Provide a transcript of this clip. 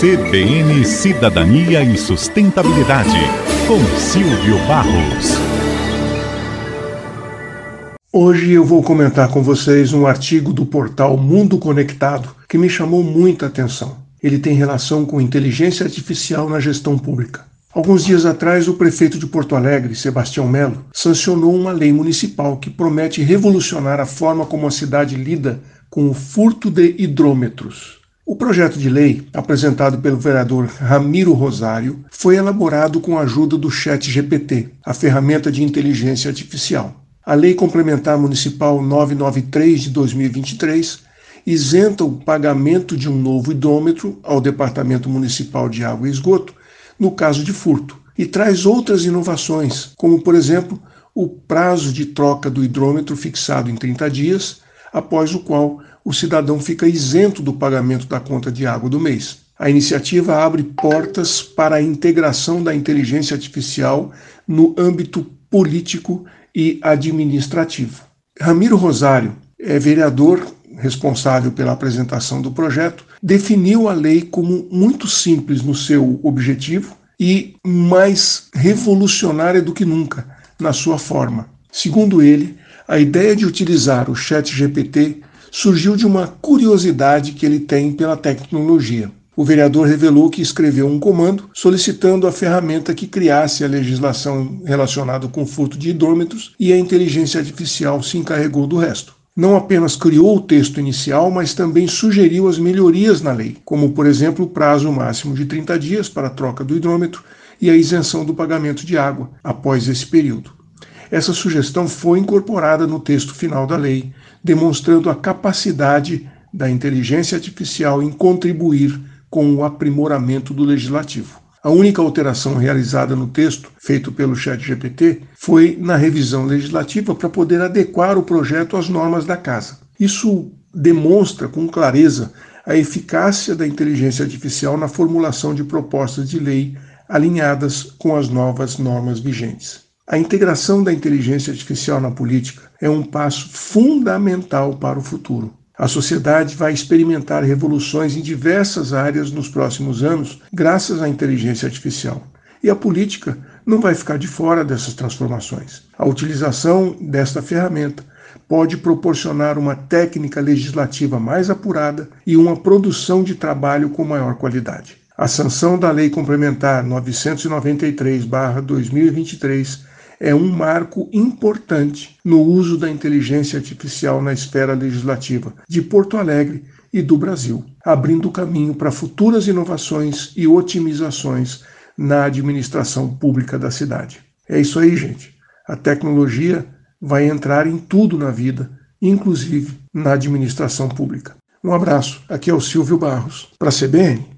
CBN Cidadania e Sustentabilidade, com Silvio Barros. Hoje eu vou comentar com vocês um artigo do portal Mundo Conectado que me chamou muita atenção. Ele tem relação com inteligência artificial na gestão pública. Alguns dias atrás, o prefeito de Porto Alegre, Sebastião Melo, sancionou uma lei municipal que promete revolucionar a forma como a cidade lida com o furto de hidrômetros. O projeto de lei, apresentado pelo vereador Ramiro Rosário, foi elaborado com a ajuda do Chat GPT, a ferramenta de inteligência artificial. A Lei Complementar Municipal 993 de 2023 isenta o pagamento de um novo hidrômetro ao Departamento Municipal de Água e Esgoto no caso de furto, e traz outras inovações, como, por exemplo, o prazo de troca do hidrômetro fixado em 30 dias, após o qual o cidadão fica isento do pagamento da conta de água do mês. A iniciativa abre portas para a integração da inteligência artificial no âmbito político e administrativo. Ramiro Rosário é vereador responsável pela apresentação do projeto, definiu a lei como muito simples no seu objetivo e mais revolucionária do que nunca na sua forma. Segundo ele, a ideia de utilizar o Chat GPT surgiu de uma curiosidade que ele tem pela tecnologia. O vereador revelou que escreveu um comando solicitando a ferramenta que criasse a legislação relacionada com furto de hidrômetros e a inteligência artificial se encarregou do resto não apenas criou o texto inicial, mas também sugeriu as melhorias na lei, como, por exemplo, o prazo máximo de 30 dias para a troca do hidrômetro e a isenção do pagamento de água após esse período. Essa sugestão foi incorporada no texto final da lei, demonstrando a capacidade da inteligência artificial em contribuir com o aprimoramento do legislativo. A única alteração realizada no texto, feito pelo ChatGPT, foi na revisão legislativa para poder adequar o projeto às normas da Casa. Isso demonstra com clareza a eficácia da inteligência artificial na formulação de propostas de lei alinhadas com as novas normas vigentes. A integração da inteligência artificial na política é um passo fundamental para o futuro. A sociedade vai experimentar revoluções em diversas áreas nos próximos anos, graças à inteligência artificial. E a política não vai ficar de fora dessas transformações. A utilização desta ferramenta pode proporcionar uma técnica legislativa mais apurada e uma produção de trabalho com maior qualidade. A sanção da Lei Complementar 993-2023 é um marco importante no uso da inteligência artificial na esfera legislativa de Porto Alegre e do Brasil, abrindo caminho para futuras inovações e otimizações na administração pública da cidade. É isso aí, gente. A tecnologia vai entrar em tudo na vida, inclusive na administração pública. Um abraço. Aqui é o Silvio Barros, para a CBN.